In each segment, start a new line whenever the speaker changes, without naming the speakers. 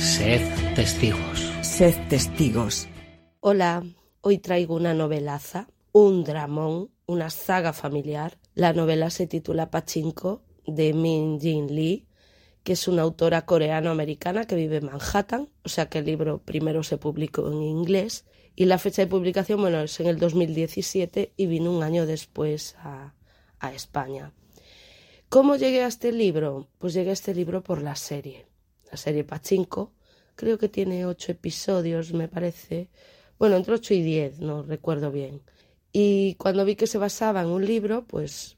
Sed testigos.
Sed testigos.
Hola, hoy traigo una novelaza, un dramón, una saga familiar. La novela se titula Pachinko de Min Jin Lee, que es una autora coreano-americana que vive en Manhattan, o sea que el libro primero se publicó en inglés y la fecha de publicación, bueno, es en el 2017 y vino un año después a, a España. ¿Cómo llegué a este libro? Pues llegué a este libro por la serie, la serie Pachinko. Creo que tiene ocho episodios, me parece. Bueno, entre ocho y diez, no recuerdo bien. Y cuando vi que se basaba en un libro, pues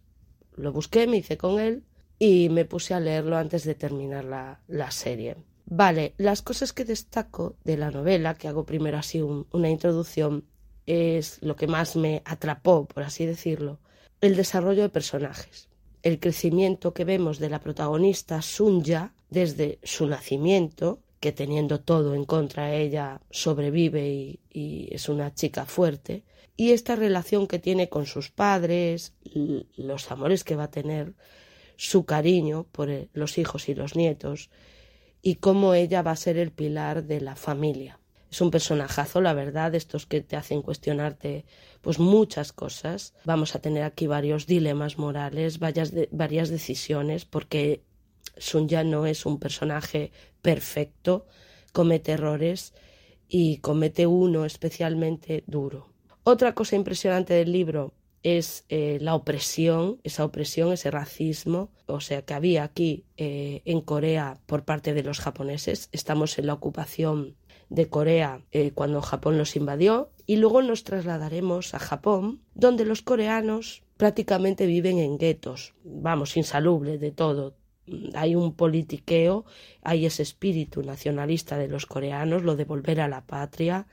lo busqué, me hice con él y me puse a leerlo antes de terminar la, la serie. Vale, las cosas que destaco de la novela, que hago primero así un, una introducción, es lo que más me atrapó, por así decirlo, el desarrollo de personajes, el crecimiento que vemos de la protagonista Sunya desde su nacimiento, que teniendo todo en contra ella sobrevive y, es una chica fuerte, y esta relación que tiene con sus padres, los amores que va a tener, su cariño por los hijos y los nietos, y cómo ella va a ser el pilar de la familia. Es un personajazo, la verdad, estos que te hacen cuestionarte pues muchas cosas. Vamos a tener aquí varios dilemas morales, varias, varias decisiones, porque Sunya no es un personaje perfecto, comete errores y comete uno especialmente duro. Otra cosa impresionante del libro es eh, la opresión, esa opresión, ese racismo, o sea, que había aquí eh, en Corea por parte de los japoneses. Estamos en la ocupación de Corea eh, cuando Japón los invadió y luego nos trasladaremos a Japón, donde los coreanos prácticamente viven en guetos, vamos, insalubre de todo. Hay un politiqueo, hay ese espíritu nacionalista de los coreanos, lo de volver a la patria,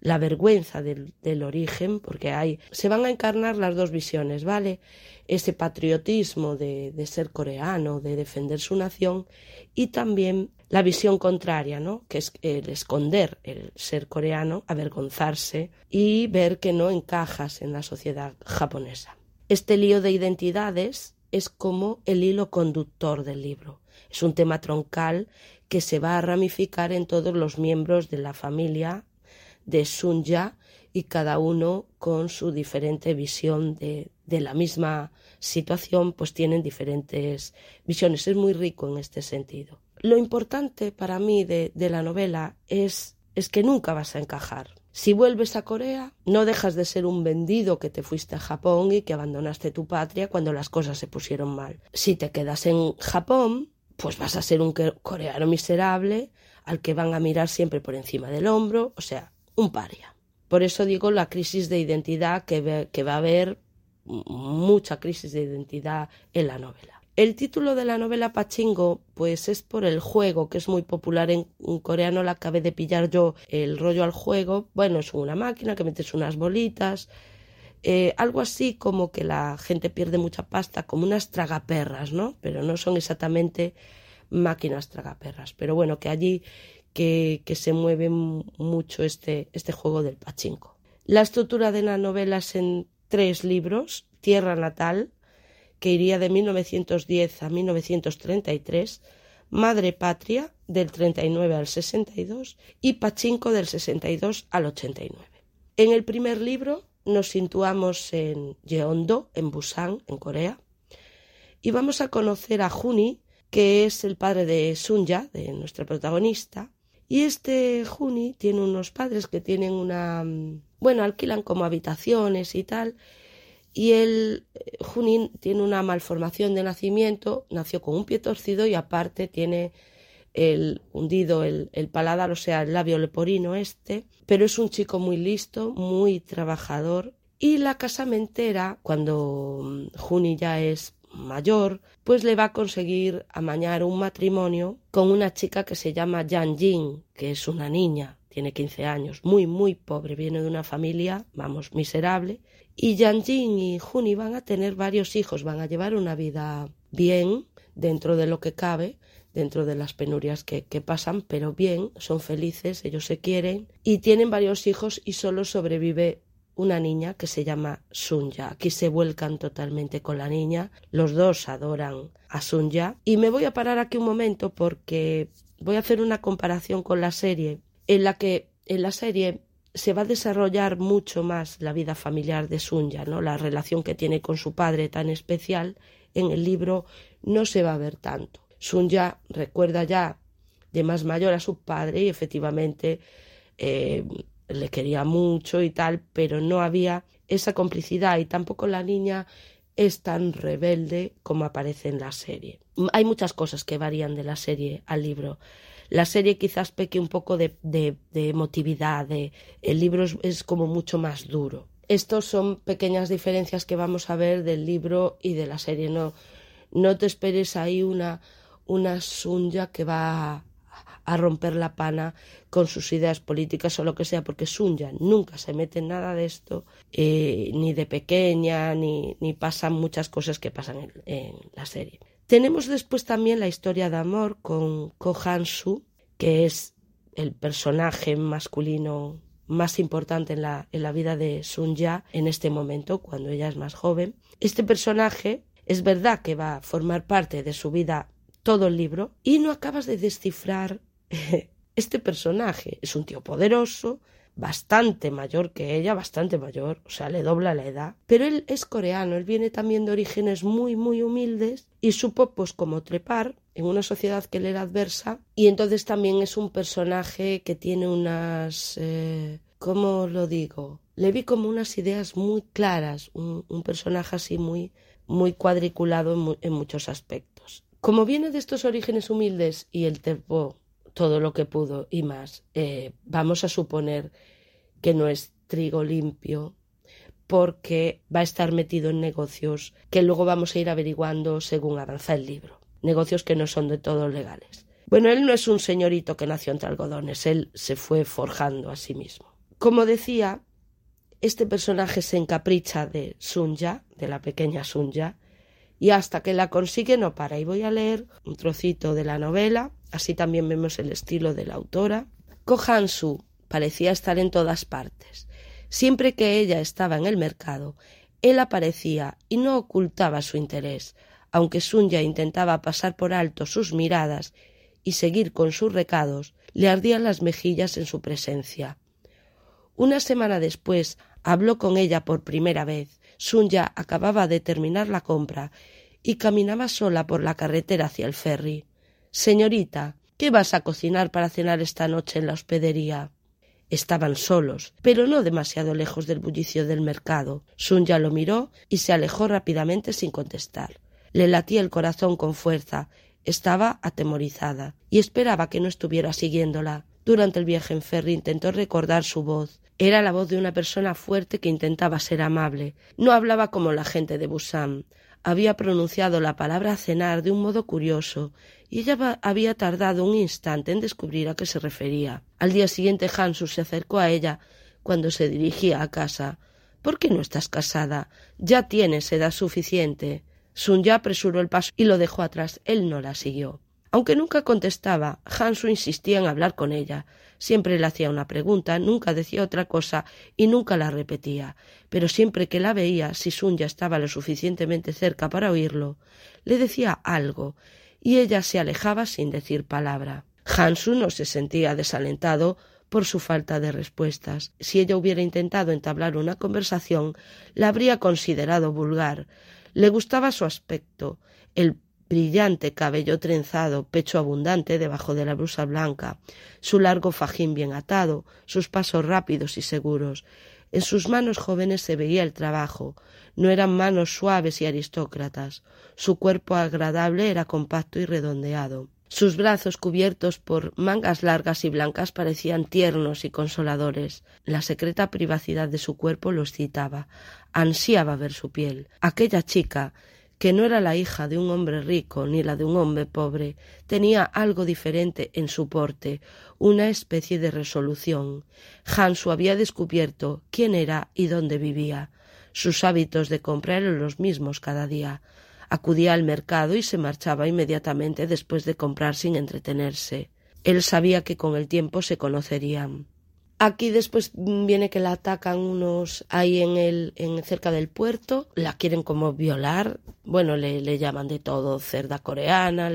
la vergüenza del, del, origen, porque hay, se van a encarnar las dos visiones, ¿vale? Ese patriotismo de, de, ser coreano, de defender su nación, y también la visión contraria, ¿no? Que es el esconder el ser coreano, avergonzarse y ver que no encajas en la sociedad japonesa. Este lío de identidades es como el hilo conductor del libro. Es un tema troncal que se va a ramificar en todos los miembros de la familia de Sunya y cada uno con su diferente visión de, de, la misma situación, pues tienen diferentes visiones. Es muy rico en este sentido. Lo importante para mí de, de la novela es, es que nunca vas a encajar. Si vuelves a Corea, no dejas de ser un vendido que te fuiste a Japón y que abandonaste tu patria cuando las cosas se pusieron mal. Si te quedas en Japón, pues vas a ser un coreano miserable al que van a mirar siempre por encima del hombro, o sea, un paria. Por eso digo la crisis de identidad que, que va a haber mucha crisis de identidad en la novela. El título de la novela Pachingo, pues es por el juego, que es muy popular en, coreano, la acabé de pillar yo el rollo al juego. Bueno, es una máquina que metes unas bolitas, eh, algo así como que la gente pierde mucha pasta, como unas tragaperras, ¿no? Pero no son exactamente máquinas tragaperras. Pero bueno, que allí que, que se mueve mucho este, este juego del pachinko. La estructura de la novela es en tres libros, Tierra Natal, que iría de 1910 a 1933, Madre Patria, del 39 al 62, y Pachinko, del 62 al 89. En el primer libro nos situamos en Jeondo, en Busan, en Corea, y vamos a conocer a Juni, que es el padre de Sunya, de nuestra protagonista, y este Juni tiene unos padres que tienen una... bueno, alquilan como habitaciones y tal. Y él, Juni, tiene una malformación de nacimiento, nació con un pie torcido y aparte tiene el hundido el, el, paladar, o sea, el labio leporino este, pero es un chico muy listo, muy trabajador. Y la casamentera, cuando Juni ya es mayor, pues le va a conseguir amañar un matrimonio con una chica que se llama Yan Jin, que es una niña, tiene 15 años, muy, muy pobre, viene de una familia, vamos, miserable. Y Yan Jin y Juni van a tener varios hijos, van a llevar una vida bien, dentro de lo que cabe, dentro de las penurias que, que, pasan, pero bien, son felices, ellos se quieren y tienen varios hijos y solo sobrevive una niña que se llama Sunya. Aquí se vuelcan totalmente con la niña, los dos adoran a Sunya y me voy a parar aquí un momento porque voy a hacer una comparación con la serie en la que en la serie se va a desarrollar mucho más la vida familiar de Sunya, ¿no? La relación que tiene con su padre tan especial en el libro no se va a ver tanto. Sunya recuerda ya de más mayor a su padre y efectivamente eh, le quería mucho y tal, pero no había esa complicidad y tampoco la niña es tan rebelde como aparece en la serie. Hay muchas cosas que varían de la serie al libro. La serie quizás peque un poco de, de, emotividad, el libro es, como mucho más duro. Estos son pequeñas diferencias que vamos a ver del libro y de la serie. No, no te esperes ahí una, una Sunya que va a romper la pana con sus ideas políticas o lo que sea, porque Sunya nunca se mete en nada de esto, eh, ni de pequeña, ni, ni, pasan muchas cosas que pasan en, la serie. Tenemos después también la historia de amor con Ko Han-su, que es el personaje masculino más importante en la, en la vida de Sunya en este momento, cuando ella es más joven. Este personaje es verdad que va a formar parte de su vida todo el libro y no acabas de descifrar este personaje. Es un tío poderoso, bastante mayor que ella, bastante mayor, o sea, le dobla la edad. Pero él es coreano, él viene también de orígenes muy, muy humildes y supo pues como trepar en una sociedad que le era adversa y entonces también es un personaje que tiene unas... Eh, ¿Cómo lo digo? Le vi como unas ideas muy claras, un, personaje así muy, muy cuadriculado en muchos aspectos. Como viene de estos orígenes humildes y el trepó todo lo que pudo y más, eh, vamos a suponer que no es trigo limpio porque va a estar metido en negocios que luego vamos a ir averiguando según avanza el libro. Negocios que no son de todo legales. Bueno, él no es un señorito que nació entre algodones, él se fue forjando a sí mismo. Como decía, este personaje se encapricha de Sunya, de la pequeña Sunya, y hasta que la consigue no para. Y voy a leer un trocito de la novela, así también vemos el estilo de la autora. Kohansu parecía estar en todas partes. Siempre que ella estaba en el mercado, él aparecía y no ocultaba su interés, aunque Sunya intentaba pasar por alto sus miradas y seguir con sus recados, le ardían las mejillas en su presencia. Una semana después habló con ella por primera vez. Sunya acababa de terminar la compra y caminaba sola por la carretera hacia el ferry. Señorita, ¿qué vas a cocinar para cenar esta noche en la hospedería? Estaban solos, pero no demasiado lejos del bullicio del mercado. Sunya lo miró y se alejó rápidamente sin contestar. Le latía el corazón con fuerza. Estaba atemorizada y esperaba que no estuviera siguiéndola. Durante el viaje en ferry intentó recordar su voz. Era la voz de una persona fuerte que intentaba ser amable. No hablaba como la gente de Busan había pronunciado la palabra cenar de un modo curioso, y ella había tardado un instante en descubrir a qué se refería. Al día siguiente Hansu se acercó a ella cuando se dirigía a casa. ¿Por qué no estás casada? Ya tienes edad suficiente. Sun ya apresuró el paso y lo dejó atrás. Él no la siguió. Aunque nunca contestaba, Hansu insistía en hablar con ella. Siempre le hacía una pregunta, nunca decía otra cosa y nunca la repetía. Pero siempre que la veía, si Sunya estaba lo suficientemente cerca para oírlo, le decía algo, y ella se alejaba sin decir palabra. Hansu no se sentía desalentado por su falta de respuestas. Si ella hubiera intentado entablar una conversación, la habría considerado vulgar. Le gustaba su aspecto, el brillante cabello trenzado, pecho abundante debajo de la blusa blanca, su largo fajín bien atado, sus pasos rápidos y seguros. En sus manos jóvenes se veía el trabajo, no eran manos suaves y aristócratas. Su cuerpo agradable era compacto y redondeado. Sus brazos cubiertos por mangas largas y blancas parecían tiernos y consoladores. La secreta privacidad de su cuerpo lo excitaba. Ansiaba ver su piel. Aquella chica que no era la hija de un hombre rico ni la de un hombre pobre, tenía algo diferente en su porte, una especie de resolución. Hansu había descubierto quién era y dónde vivía. Sus hábitos de compra eran los mismos cada día. Acudía al mercado y se marchaba inmediatamente después de comprar sin entretenerse. Él sabía que con el tiempo se conocerían. Aquí después viene que la atacan unos ahí en el en cerca del puerto, la quieren como violar, bueno, le, le llaman de todo, cerda coreana,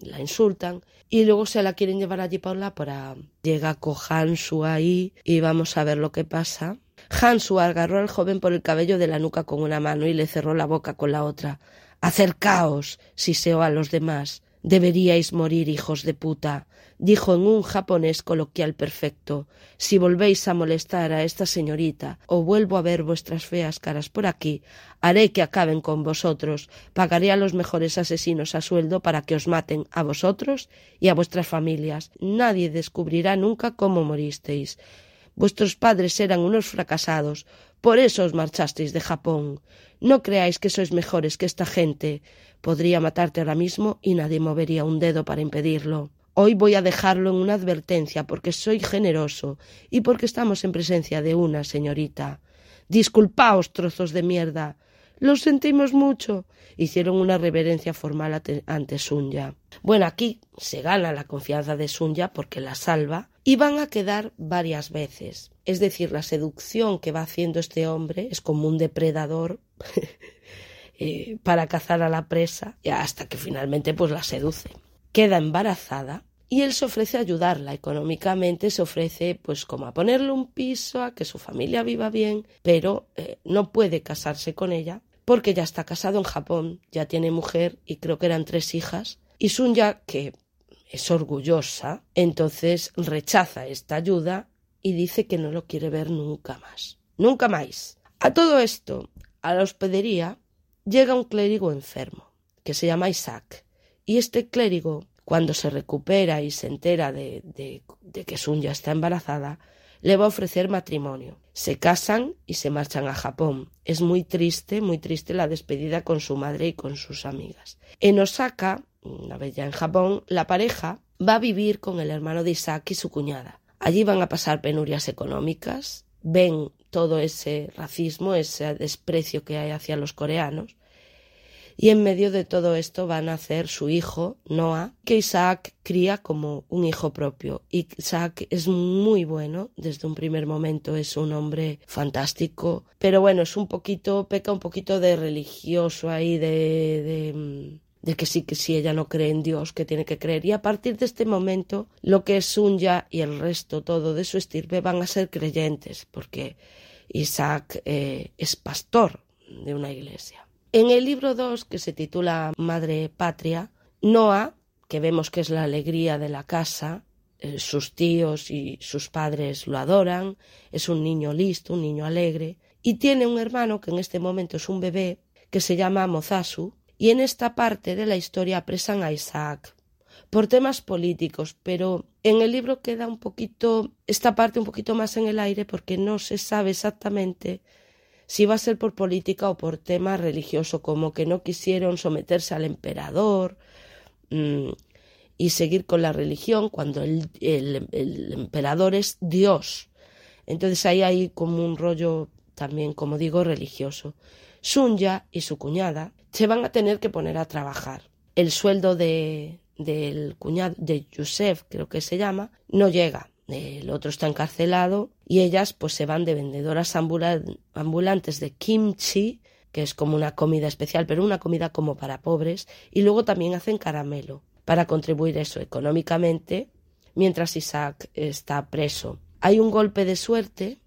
la insultan y luego se la quieren llevar allí por la para llega con Hansu ahí y vamos a ver lo que pasa. Hansu agarró al joven por el cabello de la nuca con una mano y le cerró la boca con la otra. Acercaos, siseó a los demás. Deberíais morir, hijos de puta, dijo en un japonés coloquial perfecto. Si volvéis a molestar a esta señorita o vuelvo a ver vuestras feas caras por aquí, haré que acaben con vosotros. Pagaré a los mejores asesinos a sueldo para que os maten a vosotros y a vuestras familias. Nadie descubrirá nunca cómo moristeis. Vuestros padres eran unos fracasados, por eso os marchasteis de Japón. No creáis que sois mejores que esta gente. Podría matarte ahora mismo y nadie movería un dedo para impedirlo. Hoy voy a dejarlo en una advertencia porque soy generoso y porque estamos en presencia de una señorita. Disculpaos, trozos de mierda. Lo sentimos mucho. Hicieron una reverencia formal ante Sunya. Bueno, aquí se gana la confianza de Sunya porque la salva y van a quedar varias veces. Es decir, la seducción que va haciendo este hombre es como un depredador eh, para cazar a la presa hasta que finalmente pues la seduce. Queda embarazada y él se ofrece a ayudarla económicamente, se ofrece pues como a ponerle un piso, a que su familia viva bien, pero eh, no puede casarse con ella porque ya está casado en Japón, ya tiene mujer y creo que eran tres hijas. Y Sunya, que es orgullosa, entonces rechaza esta ayuda y dice que no lo quiere ver nunca más. Nunca más. A todo esto, a la hospedería, llega un clérigo enfermo, que se llama Isaac. Y este clérigo, cuando se recupera y se entera de, de, de que Sunya está embarazada, le va a ofrecer matrimonio. Se casan y se marchan a Japón. Es muy triste, muy triste la despedida con su madre y con sus amigas. En Osaka, una vez ya en Japón, la pareja va a vivir con el hermano de Isaac y su cuñada. Allí van a pasar penurias económicas, ven todo ese racismo, ese desprecio que hay hacia los coreanos, y en medio de todo esto van a nacer su hijo, Noah, que Isaac cría como un hijo propio. Isaac es muy bueno, desde un primer momento es un hombre fantástico, pero bueno, es un poquito, peca un poquito de religioso ahí, de, de mm, de que sí que si ella no cree en Dios, que tiene que creer. Y a partir de este momento, lo que es Sunya y el resto todo de su estirpe van a ser creyentes, porque Isaac eh, es pastor de una iglesia. En el libro 2, que se titula Madre Patria, Noah, que vemos que es la alegría de la casa, eh, sus tíos y sus padres lo adoran, es un niño listo, un niño alegre, y tiene un hermano que en este momento es un bebé, que se llama Mozasu, y en esta parte de la historia apresan a Isaac por temas políticos, pero en el libro queda un poquito esta parte un poquito más en el aire porque no se sabe exactamente si va a ser por política o por tema religioso, como que no quisieron someterse al emperador mmm, y seguir con la religión cuando el, el, el emperador es Dios. Entonces ahí hay como un rollo también, como digo, religioso. Sunya y su cuñada se van a tener que poner a trabajar. El sueldo de, del cuñado, de Yusef, creo que se llama, no llega. El otro está encarcelado y ellas pues se van de vendedoras ambulantes de kimchi, que es como una comida especial, pero una comida como para pobres, y luego también hacen caramelo para contribuir eso económicamente mientras Isaac está preso. Hay un golpe de suerte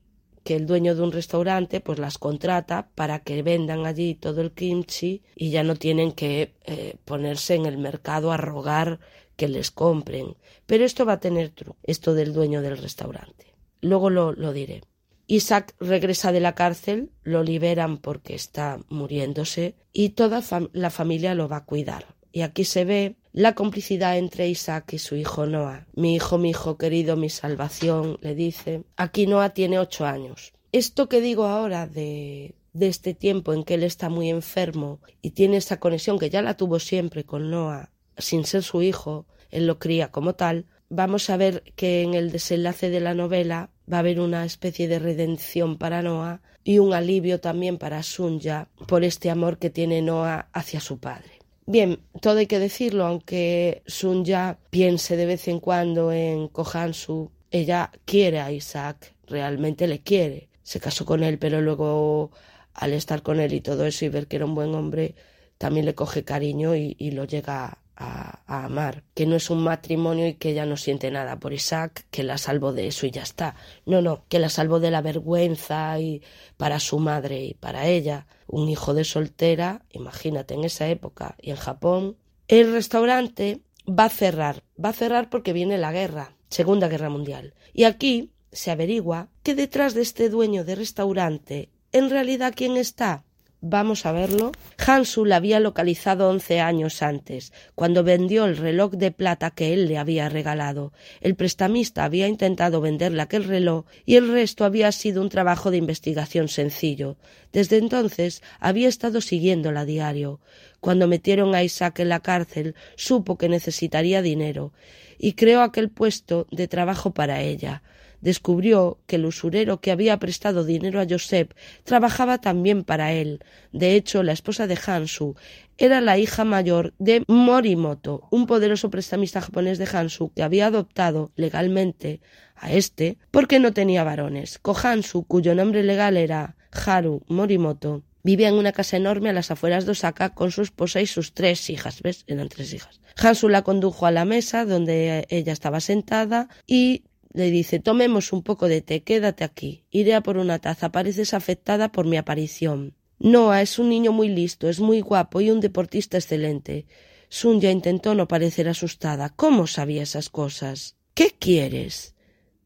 que el dueño de un restaurante pues las contrata para que vendan allí todo el kimchi y ya no tienen que eh, ponerse en el mercado a rogar que les compren. Pero esto va a tener truco, esto del dueño del restaurante. Luego lo, lo diré. Isaac regresa de la cárcel, lo liberan porque está muriéndose y toda la familia lo va a cuidar. Y aquí se ve la complicidad entre Isaac y su hijo Noah. Mi hijo, mi hijo querido, mi salvación, le dice. Aquí Noah tiene ocho años. Esto que digo ahora de, de este tiempo en que él está muy enfermo y tiene esa conexión que ya la tuvo siempre con Noah, sin ser su hijo, él lo cría como tal, vamos a ver que en el desenlace de la novela va a haber una especie de redención para Noah y un alivio también para Sunya por este amor que tiene Noah hacia su padre. Bien, todo hay que decirlo, aunque Sunya piense de vez en cuando en Kohansu, ella quiere a Isaac, realmente le quiere. Se casó con él, pero luego al estar con él y todo eso y ver que era un buen hombre, también le coge cariño y, lo llega a, amar, que no es un matrimonio y que ella no siente nada por Isaac, que la salvo de eso y ya está. No, no, que la salvo de la vergüenza y para su madre y para ella, un hijo de soltera, imagínate en esa época y en Japón. El restaurante va a cerrar, va a cerrar porque viene la guerra, Segunda Guerra Mundial. Y aquí se averigua que detrás de este dueño de restaurante en realidad quién está. Vamos a verlo. Hansu la había localizado once años antes, cuando vendió el reloj de plata que él le había regalado. El prestamista había intentado venderle aquel reloj y el resto había sido un trabajo de investigación sencillo. Desde entonces había estado siguiéndola a diario. Cuando metieron a Isaac en la cárcel, supo que necesitaría dinero y creó aquel puesto de trabajo para ella descubrió que el usurero que había prestado dinero a Josep trabajaba también para él. De hecho, la esposa de Hansu era la hija mayor de Morimoto, un poderoso prestamista japonés de Hansu que había adoptado legalmente a este porque no tenía varones. Kohansu, cuyo nombre legal era Haru Morimoto, vivía en una casa enorme a las afueras de Osaka con su esposa y sus tres hijas. ¿Ves? Eran tres hijas. Hansu la condujo a la mesa donde ella estaba sentada y le dice Tomemos un poco de té, quédate aquí. Iré a por una taza. Pareces afectada por mi aparición. Noah es un niño muy listo, es muy guapo y un deportista excelente. Sunya intentó no parecer asustada. ¿Cómo sabía esas cosas? ¿Qué quieres?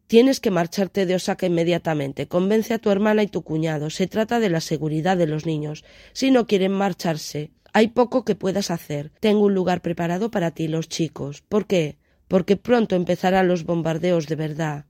Tienes que marcharte de Osaka inmediatamente. Convence a tu hermana y tu cuñado. Se trata de la seguridad de los niños. Si no quieren marcharse, hay poco que puedas hacer. Tengo un lugar preparado para ti, los chicos. ¿Por qué? Porque pronto empezarán los bombardeos de verdad.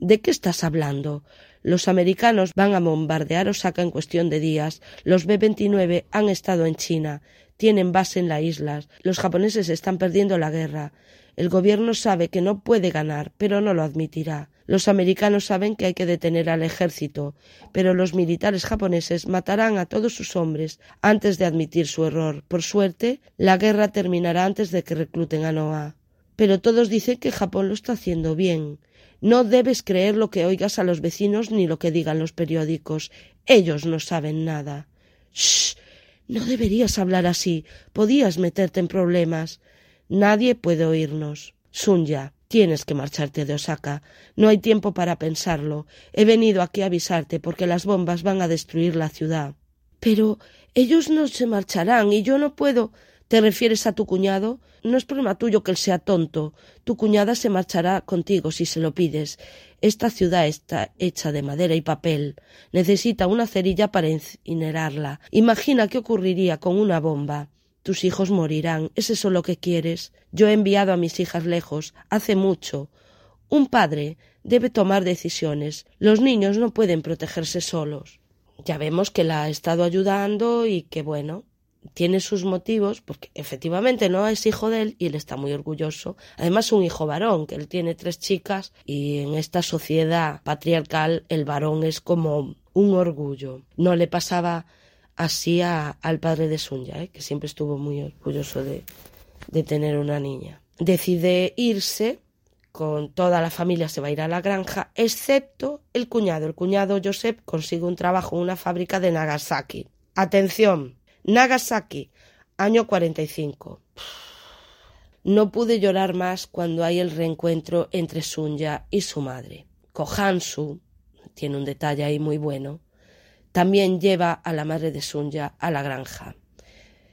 ¿De qué estás hablando? Los americanos van a bombardear Osaka en cuestión de días. Los B-29 han estado en China. Tienen base en la isla. Los japoneses están perdiendo la guerra. El gobierno sabe que no puede ganar, pero no lo admitirá. Los americanos saben que hay que detener al ejército, pero los militares japoneses matarán a todos sus hombres antes de admitir su error. Por suerte, la guerra terminará antes de que recluten a Noah pero todos dicen que Japón lo está haciendo bien. No debes creer lo que oigas a los vecinos ni lo que digan los periódicos. Ellos no saben nada. Shh. No deberías hablar así. Podías meterte en problemas. Nadie puede oírnos. Sunya, tienes que marcharte de Osaka. No hay tiempo para pensarlo. He venido aquí a avisarte porque las bombas van a destruir la ciudad. Pero ellos no se marcharán y yo no puedo. ¿Te refieres a tu cuñado? No es problema tuyo que él sea tonto. Tu cuñada se marchará contigo si se lo pides. Esta ciudad está hecha de madera y papel. Necesita una cerilla para incinerarla. Imagina qué ocurriría con una bomba. Tus hijos morirán. ¿Es eso lo que quieres? Yo he enviado a mis hijas lejos. Hace mucho. Un padre debe tomar decisiones. Los niños no pueden protegerse solos. Ya vemos que la ha estado ayudando y que bueno, tiene sus motivos, porque efectivamente no es hijo de él y él está muy orgulloso. Además, un hijo varón, que él tiene tres chicas y en esta sociedad patriarcal el varón es como un orgullo. No le pasaba así al padre de Sunya, ¿eh? que siempre estuvo muy orgulloso de, de tener una niña. Decide irse con toda la familia se va a ir a la granja, excepto el cuñado. El cuñado Joseph consigue un trabajo en una fábrica de Nagasaki. Atención, Nagasaki, año 45. No pude llorar más cuando hay el reencuentro entre Sunya y su madre. Kohansu, tiene un detalle ahí muy bueno, también lleva a la madre de Sunya a la granja.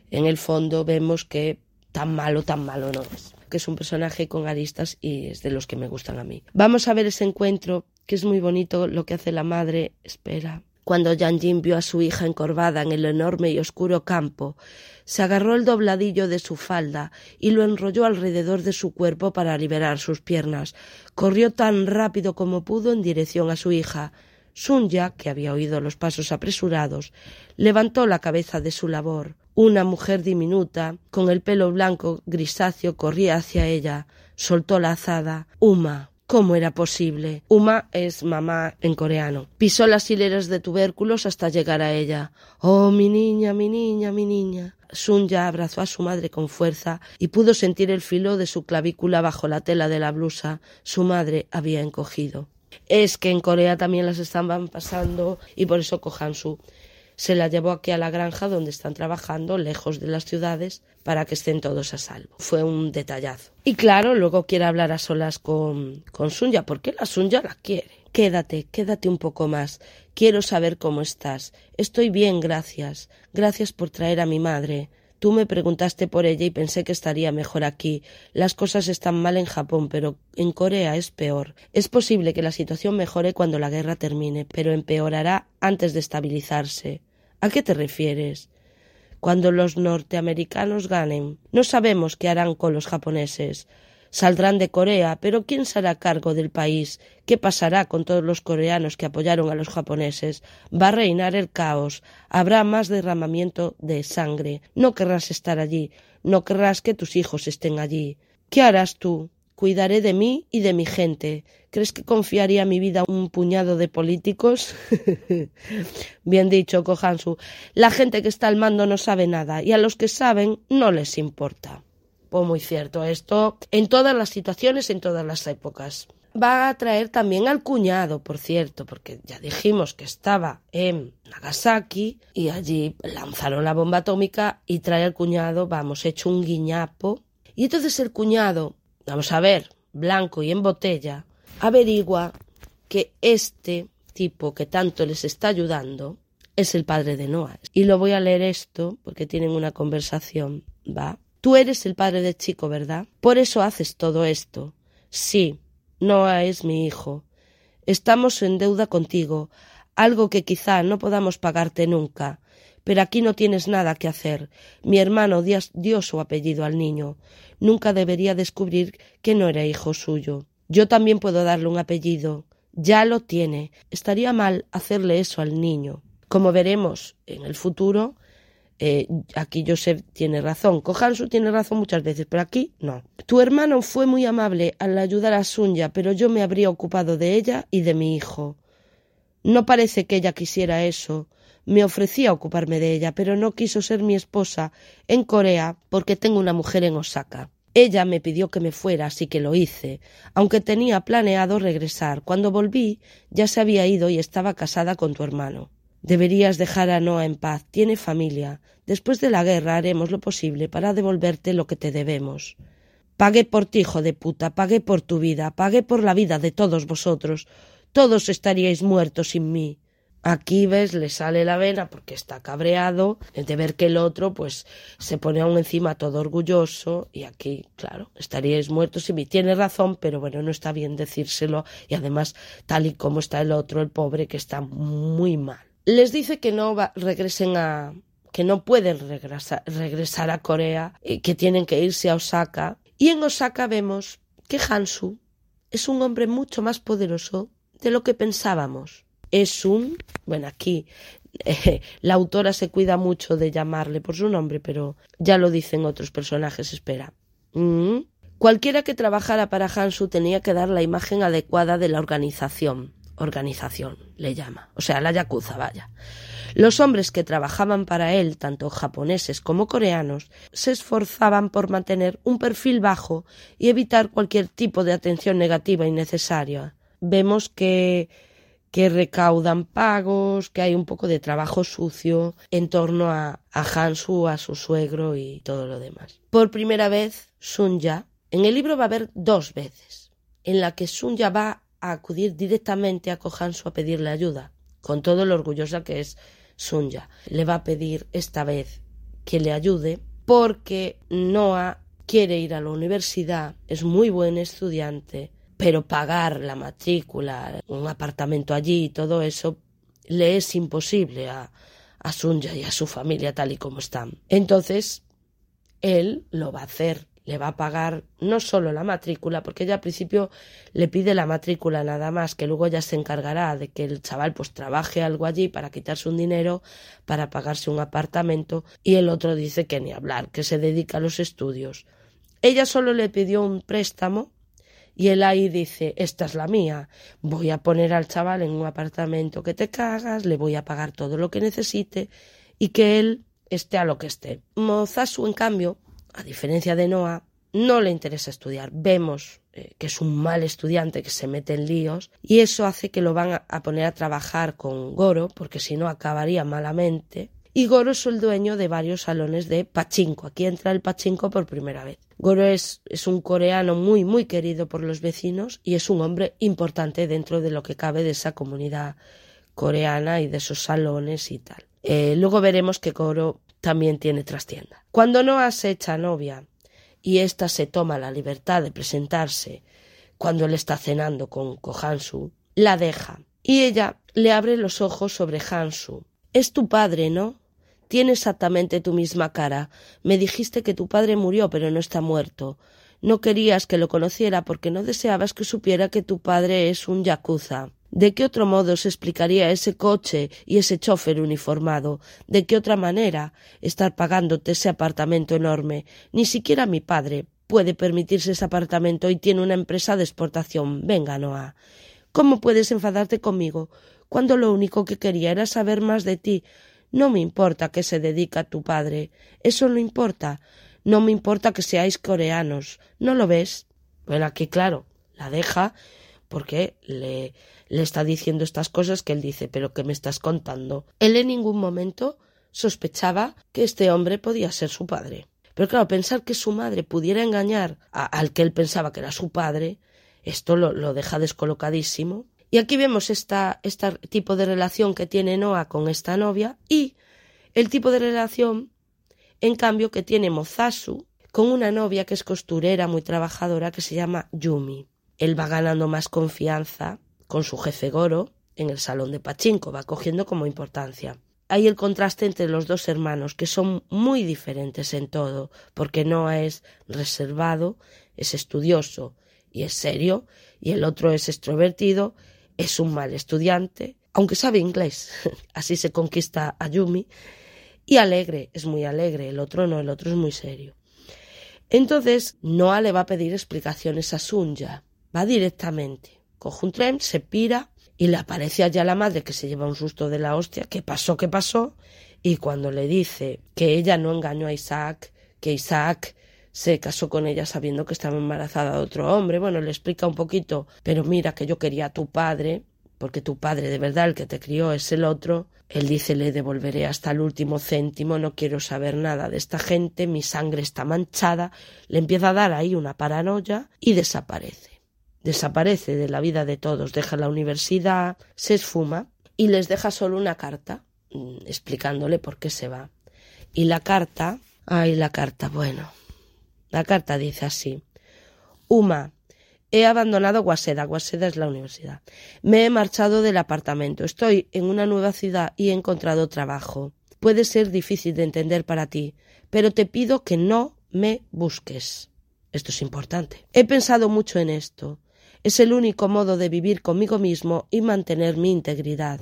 En el fondo vemos que tan malo, tan malo no es, que es un personaje con aristas y es de los que me gustan a mí. Vamos a ver ese encuentro, que es muy bonito lo que hace la madre. Espera, cuando Jin vio a su hija encorvada en el enorme y oscuro campo, se agarró el dobladillo de su falda y lo enrolló alrededor de su cuerpo para liberar sus piernas. Corrió tan rápido como pudo en dirección a su hija. Sunya, que había oído los pasos apresurados, levantó la cabeza de su labor. Una mujer diminuta, con el pelo blanco grisáceo, corría hacia ella. Soltó la azada. Uma. ¿Cómo era posible? Uma es mamá en coreano. Pisó las hileras de tubérculos hasta llegar a ella. Oh, mi niña, mi niña, mi niña. Sunya abrazó a su madre con fuerza y pudo sentir el filo de su clavícula bajo la tela de la blusa. Su madre había encogido. Es que en Corea también las estaban pasando y por eso Kohansu se la llevó aquí a la granja donde están trabajando, lejos de las ciudades, para que estén todos a salvo. Fue un detallazo. Y claro, luego quiere hablar a solas con, con Sunya, porque la Sunya la quiere. Quédate, quédate un poco más. Quiero saber cómo estás. Estoy bien, gracias. Gracias por traer a mi madre. Tú me preguntaste por ella y pensé que estaría mejor aquí. Las cosas están mal en Japón, pero en Corea es peor. Es posible que la situación mejore cuando la guerra termine, pero empeorará antes de estabilizarse. ¿A qué te refieres? Cuando los norteamericanos ganen, no sabemos qué harán con los japoneses. Saldrán de Corea, pero ¿quién se hará cargo del país? ¿Qué pasará con todos los coreanos que apoyaron a los japoneses? Va a reinar el caos. Habrá más derramamiento de sangre. No querrás estar allí. No querrás que tus hijos estén allí. ¿Qué harás tú? Cuidaré de mí y de mi gente. ¿Crees que confiaría mi vida a un puñado de políticos? Bien dicho, Kohansu. La gente que está al mando no sabe nada y a los que saben no les importa. Pues muy cierto, esto en todas las situaciones, en todas las épocas. Va a traer también al cuñado, por cierto, porque ya dijimos que estaba en Nagasaki y allí lanzaron la bomba atómica y trae al cuñado, vamos, hecho un guiñapo. Y entonces el cuñado vamos a ver, blanco y en botella, averigua que este tipo que tanto les está ayudando es el padre de Noah. Y lo voy a leer esto porque tienen una conversación, ¿va? Tú eres el padre de chico, ¿verdad? Por eso haces todo esto. Sí, Noah es mi hijo. Estamos en deuda contigo, algo que quizá no podamos pagarte nunca. Pero aquí no tienes nada que hacer. Mi hermano dio su apellido al niño. Nunca debería descubrir que no era hijo suyo. Yo también puedo darle un apellido. Ya lo tiene. Estaría mal hacerle eso al niño. Como veremos en el futuro, eh, aquí Joseph tiene razón. Kohansu tiene razón muchas veces, pero aquí no. Tu hermano fue muy amable al ayudar a Sunya, pero yo me habría ocupado de ella y de mi hijo. No parece que ella quisiera eso. Me ofrecía ocuparme de ella, pero no quiso ser mi esposa en Corea porque tengo una mujer en Osaka. Ella me pidió que me fuera, así que lo hice, aunque tenía planeado regresar. Cuando volví ya se había ido y estaba casada con tu hermano. Deberías dejar a Noah en paz. Tiene familia. Después de la guerra haremos lo posible para devolverte lo que te debemos. Pagué por ti, hijo de puta, pagué por tu vida, pagué por la vida de todos vosotros. Todos estaríais muertos sin mí. Aquí ves, le sale la vena porque está cabreado de ver que el otro pues se pone aún encima todo orgulloso y aquí, claro, estaríais muertos y mí. Tiene razón, pero bueno, no está bien decírselo y además tal y como está el otro, el pobre, que está muy mal. Les dice que no va, regresen a que no pueden regresar, regresar a Corea que tienen que irse a Osaka. Y en Osaka vemos que Hansu es un hombre mucho más poderoso de lo que pensábamos es un, bueno, aquí eh, la autora se cuida mucho de llamarle por su nombre, pero ya lo dicen otros personajes, espera. Mm. Cualquiera que trabajara para Hansu tenía que dar la imagen adecuada de la organización. Organización, le llama. O sea, la Yakuza, vaya. Los hombres que trabajaban para él, tanto japoneses como coreanos, se esforzaban por mantener un perfil bajo y evitar cualquier tipo de atención negativa innecesaria. Vemos que que recaudan pagos, que hay un poco de trabajo sucio en torno a, a Hansu, a su suegro y todo lo demás. Por primera vez, Sunya, en el libro va a haber dos veces, en la que Sunya va a acudir directamente a Kohansu a pedirle ayuda, con todo lo orgullosa que es Sunya. Le va a pedir esta vez que le ayude porque Noah quiere ir a la universidad, es muy buen estudiante, pero pagar la matrícula, un apartamento allí y todo eso le es imposible a, a y a su familia tal y como están. Entonces, él lo va a hacer, le va a pagar no solo la matrícula, porque ella al principio le pide la matrícula nada más, que luego ya se encargará de que el chaval pues trabaje algo allí para quitarse un dinero, para pagarse un apartamento, y el otro dice que ni hablar, que se dedica a los estudios. Ella solo le pidió un préstamo y él ahí dice, esta es la mía, voy a poner al chaval en un apartamento que te cagas, le voy a pagar todo lo que necesite y que él esté a lo que esté. Mozasu, en cambio, a diferencia de Noah, no le interesa estudiar. Vemos eh, que es un mal estudiante que se mete en líos y eso hace que lo van a poner a trabajar con Goro porque si no acabaría malamente. Y Goro es el dueño de varios salones de pachinko. Aquí entra el pachinko por primera vez. Goro es, un coreano muy, muy querido por los vecinos y es un hombre importante dentro de lo que cabe de esa comunidad coreana y de esos salones y tal. Eh, luego veremos que Goro también tiene trastienda. Cuando Noah se echa novia y ésta se toma la libertad de presentarse cuando él está cenando con Kohansu, la deja y ella le abre los ojos sobre Hansu. Es tu padre, ¿no? Tiene exactamente tu misma cara. Me dijiste que tu padre murió, pero no está muerto. No querías que lo conociera porque no deseabas que supiera que tu padre es un yakuza. ¿De qué otro modo se explicaría ese coche y ese chofer uniformado? ¿De qué otra manera estar pagándote ese apartamento enorme? Ni siquiera mi padre puede permitirse ese apartamento y tiene una empresa de exportación. Venga, Noah. ¿Cómo puedes enfadarte conmigo cuando lo único que quería era saber más de ti? No me importa que se dedica tu padre. Eso no importa. No me importa que seáis coreanos. ¿No lo ves? Bueno, aquí claro, la deja porque le, le está diciendo estas cosas que él dice, pero ¿qué me estás contando? Él en ningún momento sospechaba que este hombre podía ser su padre. Pero claro, pensar que su madre pudiera engañar al que él pensaba que era su padre, esto lo, lo deja descolocadísimo. Y aquí vemos este tipo de relación que tiene Noah con esta novia y el tipo de relación, en cambio, que tiene Mozasu con una novia que es costurera muy trabajadora que se llama Yumi él va ganando más confianza con su jefe Goro en el salón de Pachinko, va cogiendo como importancia. Hay el contraste entre los dos hermanos, que son muy diferentes en todo, porque Noah es reservado, es estudioso y es serio, y el otro es extrovertido, es un mal estudiante, aunque sabe inglés, así se conquista a Yumi, y alegre, es muy alegre, el otro no, el otro es muy serio. Entonces, Noah le va a pedir explicaciones a Sunja, va directamente, coge un tren, se pira y le aparece allá la madre que se lleva un susto de la hostia, ¿qué pasó, qué pasó? Y cuando le dice que ella no engañó a Isaac, que Isaac se casó con ella sabiendo que estaba embarazada de otro hombre, bueno, le explica un poquito, pero mira que yo quería a tu padre, porque tu padre de verdad el que te crió es el otro, él dice le devolveré hasta el último céntimo, no quiero saber nada de esta gente, mi sangre está manchada, le empieza a dar ahí una paranoia y desaparece. Desaparece de la vida de todos, deja la universidad, se esfuma y les deja solo una carta mm, explicándole por qué se va. Y la carta, ay, la carta, bueno, la carta dice así: Uma, he abandonado Guaseda, Guaseda es la universidad. Me he marchado del apartamento, estoy en una nueva ciudad y he encontrado trabajo. Puede ser difícil de entender para ti, pero te pido que no me busques. Esto es importante. He pensado mucho en esto. Es el único modo de vivir conmigo mismo y mantener mi integridad.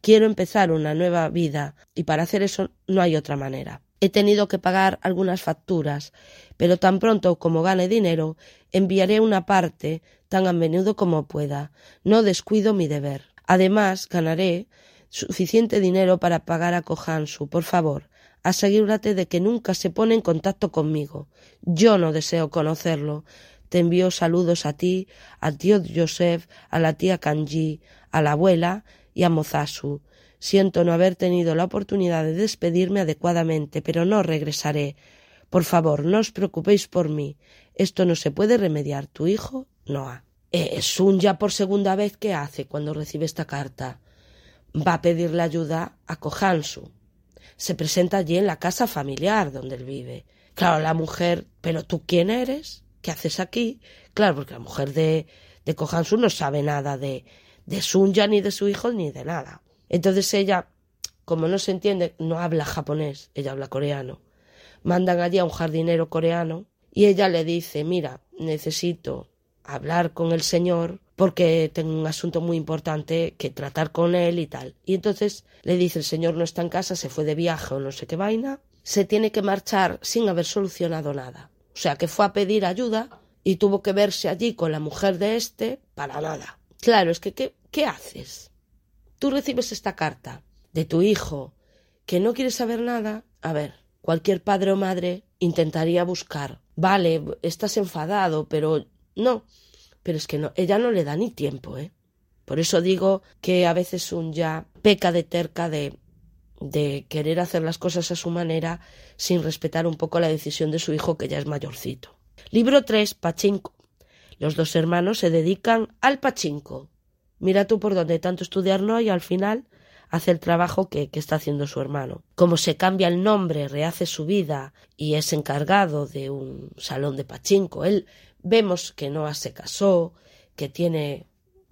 Quiero empezar una nueva vida y para hacer eso no hay otra manera. He tenido que pagar algunas facturas, pero tan pronto como gane dinero, enviaré una parte tan a menudo como pueda. No descuido mi deber. Además, ganaré suficiente dinero para pagar a Kohansu. Por favor, asegúrate de que nunca se pone en contacto conmigo. Yo no deseo conocerlo. Te envío saludos a ti, al tío Joseph, a la tía Kanji, a la abuela y a Mozasu. Siento no haber tenido la oportunidad de despedirme adecuadamente, pero no regresaré. Por favor, no os preocupéis por mí. Esto no se puede remediar. Tu hijo, Noah. Eh, Sun ya por segunda vez, ¿qué hace cuando recibe esta carta? Va a pedirle ayuda a Kohansu. Se presenta allí en la casa familiar donde él vive. Claro, la mujer, ¿pero tú quién eres? ¿qué haces aquí? Claro, porque la mujer de, de Kohansu no sabe nada de, de Sunya, ni de su hijo, ni de nada. Entonces ella, como no se entiende, no habla japonés, ella habla coreano. Mandan allí a un jardinero coreano Y ella le dice, mira, necesito hablar con el señor porque tengo un asunto muy importante que tratar con él y tal. Y entonces le dice, el señor no está en casa, se fue de viaje o no sé qué vaina, se tiene que marchar sin haber solucionado nada. O sea, que fue a pedir ayuda y tuvo que verse allí con la mujer de este para nada. Claro, es que ¿qué, qué haces? Tú recibes esta carta de tu hijo que no quiere saber nada. A ver, cualquier padre o madre intentaría buscar. Vale, estás enfadado, pero no, pero es que no, ella no le da ni tiempo, ¿eh? Por eso digo que a veces un ya peca de terca de, de querer hacer las cosas a su manera sin respetar un poco la decisión de su hijo que ya es mayorcito. Libro 3, Pachinko. Los dos hermanos se dedican al pachinko. Mira tú por dónde tanto estudiar no y al final hace el trabajo que, que, está haciendo su hermano. Como se cambia el nombre, rehace su vida y es encargado de un salón de pachinko. Él Vemos que Noah se casó, que tiene,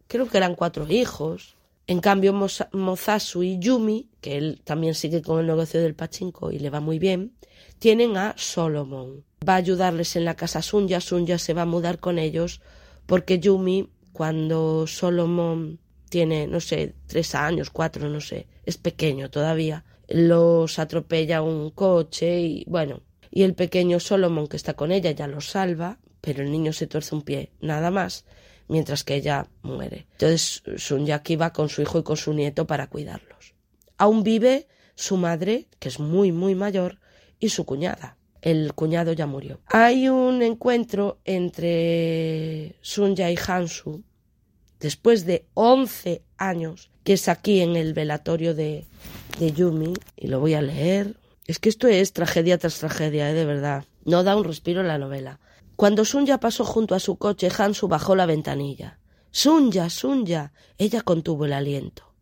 creo que eran cuatro hijos. En cambio, Mozasu y Yumi, que él también sigue con el negocio del pachinko y le va muy bien, tienen a Solomon. Va a ayudarles en la casa Sunya. Sunya se va a mudar con ellos porque Yumi, cuando Solomon tiene, no sé, tres años, cuatro, no sé, es pequeño todavía, los atropella un coche y bueno, y el pequeño Solomon que está con ella ya lo salva, pero el niño se tuerce un pie, nada más, mientras que ella muere. Entonces Sun Yaki va con su hijo y con su nieto para cuidarlos. Aún vive su madre, que es muy, muy mayor, y su cuñada. El cuñado ya murió. Hay un encuentro entre Sunya y Hansu después de once años, que es aquí en el velatorio de, de Yumi, y lo voy a leer. Es que esto es tragedia tras tragedia, ¿eh? de verdad. No da un respiro la novela. Cuando Sunya pasó junto a su coche, Hansu bajó la ventanilla. Sunya, Sunya. Ella contuvo el aliento.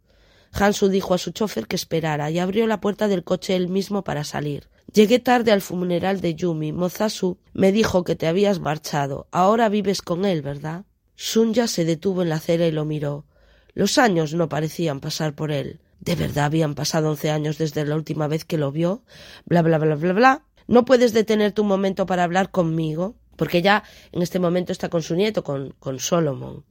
Hansu dijo a su chofer que esperara y abrió la puerta del coche él mismo para salir. Llegué tarde al funeral de Yumi. Mozasu me dijo que te habías marchado. Ahora vives con él, ¿verdad? Sunya se detuvo en la acera y lo miró. Los años no parecían pasar por él. ¿De verdad habían pasado once años desde la última vez que lo vio? Bla bla bla bla bla. ¿No puedes detenerte un momento para hablar conmigo? porque ya en este momento está con su nieto, con, con Solomon.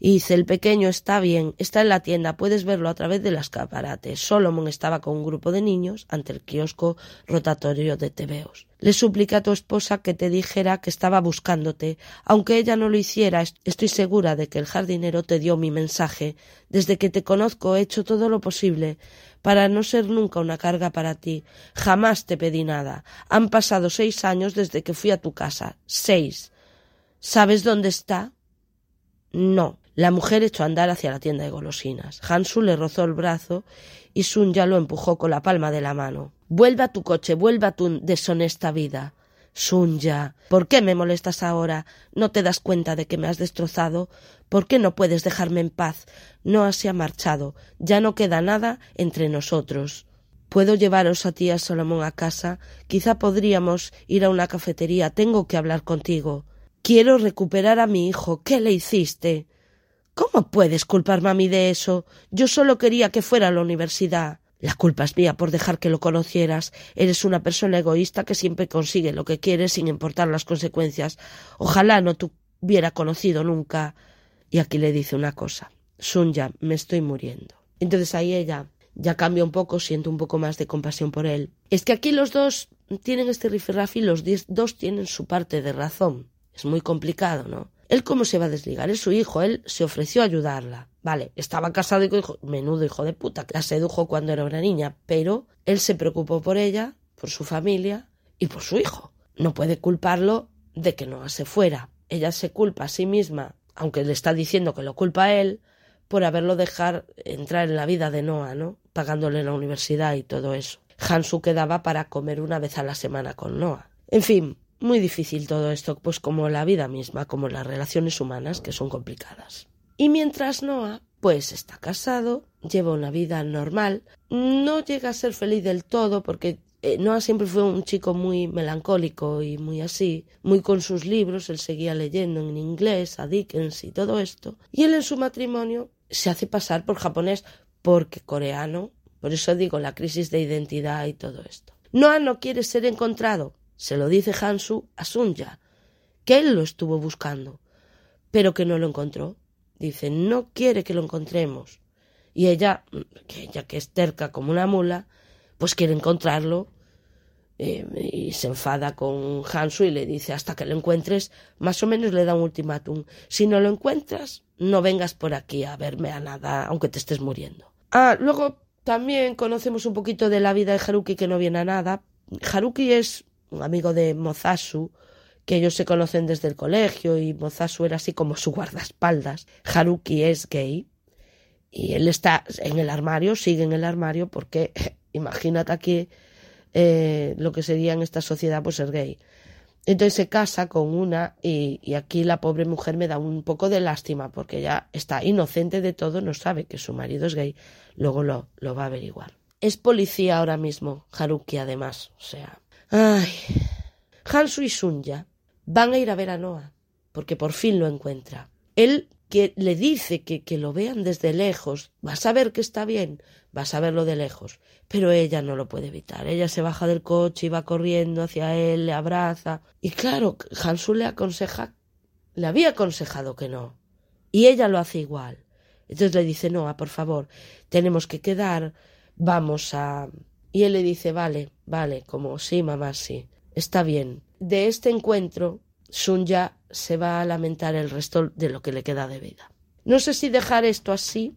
Y dice, el pequeño está bien, está en la tienda, puedes verlo a través de las escaparate. Solomon estaba con un grupo de niños ante el kiosco rotatorio de tebeos. Le supliqué a tu esposa que te dijera que estaba buscándote. Aunque ella no lo hiciera, estoy segura de que el jardinero te dio mi mensaje. Desde que te conozco he hecho todo lo posible para no ser nunca una carga para ti. Jamás te pedí nada. Han pasado seis años desde que fui a tu casa. Seis. ¿Sabes dónde está? No. La mujer echó a andar hacia la tienda de golosinas. Hansu le rozó el brazo y Sun ya lo empujó con la palma de la mano. Vuelve a tu coche, vuelve a tu deshonesta vida. Sunya, ¿por qué me molestas ahora? ¿No te das cuenta de que me has destrozado? ¿Por qué no puedes dejarme en paz? No se ha marchado. Ya no queda nada entre nosotros. ¿Puedo llevaros a ti a Solomón a casa? Quizá podríamos ir a una cafetería. Tengo que hablar contigo. Quiero recuperar a mi hijo. ¿Qué le hiciste? ¿Cómo puedes culparme a mí de eso? Yo solo quería que fuera a la universidad. La culpa es mía por dejar que lo conocieras. Eres una persona egoísta que siempre consigue lo que quiere sin importar las consecuencias. Ojalá no te hubiera conocido nunca. Y aquí le dice una cosa. Sunya, me estoy muriendo. Entonces ahí ella ya cambia un poco, siente un poco más de compasión por él. Es que aquí los dos tienen este rifirrafi y los dos tienen su parte de razón. Es muy complicado, ¿no? Él cómo se va a desligar, es su hijo, él se ofreció a ayudarla. Vale, estaba casado y con hijo, menudo hijo de puta, la sedujo cuando era una niña, pero él se preocupó por ella, por su familia y por su hijo. No puede culparlo de que no se fuera. Ella se culpa a sí misma, aunque le está diciendo que lo culpa a él, por haberlo dejar entrar en la vida de Noah, ¿no? Pagándole la universidad y todo eso. Hansu quedaba para comer una vez a la semana con Noah. En fin, muy difícil todo esto, pues como la vida misma, como las relaciones humanas, que son complicadas. Y mientras Noah, pues está casado, lleva una vida normal, no llega a ser feliz del todo porque eh, Noah siempre fue un chico muy melancólico y muy así, muy con sus libros, él seguía leyendo en inglés a Dickens y todo esto, y él en su matrimonio se hace pasar por japonés porque coreano, por eso digo la crisis de identidad y todo esto. Noah no quiere ser encontrado, Se lo dice Hansu a Sunja, que él lo estuvo buscando, pero que no lo encontró. Dice, no quiere que lo encontremos. Y ella, que ella que es terca como una mula, pues quiere encontrarlo eh, y se enfada con Hansu y le dice hasta que lo encuentres, más o menos le da un ultimátum. Si no lo encuentras, no vengas por aquí a verme a nada, aunque te estés muriendo. Ah, luego también conocemos un poquito de la vida de Haruki que no viene a nada. Haruki es un amigo de Mozasu, que ellos se conocen desde el colegio y Mozasu era así como su guardaespaldas. Haruki es gay y él está en el armario, sigue en el armario porque imagínate aquí eh, lo que sería en esta sociedad pues ser gay. Entonces se casa con una y, aquí la pobre mujer me da un poco de lástima porque ella está inocente de todo, no sabe que su marido es gay, luego lo, lo va a averiguar. Es policía ahora mismo, Haruki además, o sea... Ay. Hansu y Sunya van a ir a ver a Noah porque por fin lo encuentra. Él que le dice que, que lo vean desde lejos, vas a ver que está bien, vas a verlo de lejos, pero ella no lo puede evitar. Ella se baja del coche y va corriendo hacia él, le abraza. Y claro, Hansu le aconseja, le había aconsejado que no. Y ella lo hace igual. Entonces le dice, no, por favor, tenemos que quedar, vamos a... Y él le dice, vale, vale, como sí, mamá, sí, está bien. De este encuentro, Sunya se va a lamentar el resto de lo que le queda de vida. No sé si dejar esto así,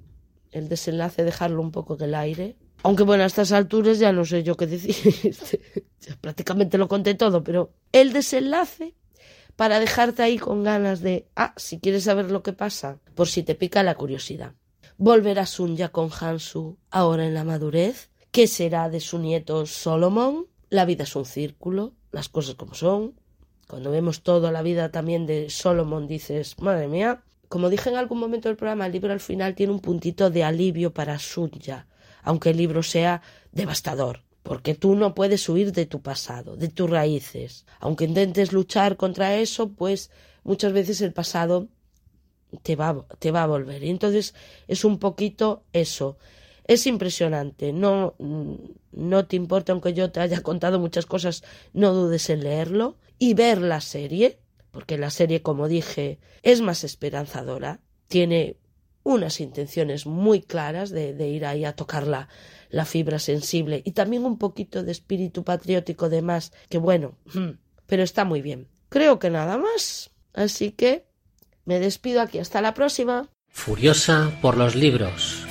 el desenlace dejarlo un poco en el aire, aunque bueno, a estas alturas ya no sé yo qué decir. ya prácticamente lo conté todo, pero el desenlace para dejarte ahí con ganas de, ah, si quieres saber lo que pasa, por si te pica la curiosidad. Volverá Sunya con Hansu ahora en la madurez. ¿Qué será de su nieto Solomon? La vida es un círculo, las cosas como son. Cuando vemos toda la vida también de Solomon dices, madre mía. Como dije en algún momento del programa, el libro al final tiene un puntito de alivio para Sunya aunque el libro sea devastador, porque tú no puedes huir de tu pasado, de tus raíces. Aunque intentes luchar contra eso, pues muchas veces el pasado te va, te va a volver. Y entonces es un poquito eso. Es impresionante. No, no te importa, aunque yo te haya contado muchas cosas, no dudes en leerlo y ver la serie, porque la serie, como dije, es más esperanzadora. Tiene unas intenciones muy claras de, ir ahí a tocar la, la, fibra sensible y también un poquito de espíritu patriótico de más, que bueno, hmm, pero está muy bien. Creo que nada más. Así que me despido aquí. Hasta la próxima.
Furiosa por los libros.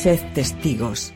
Sed testigos.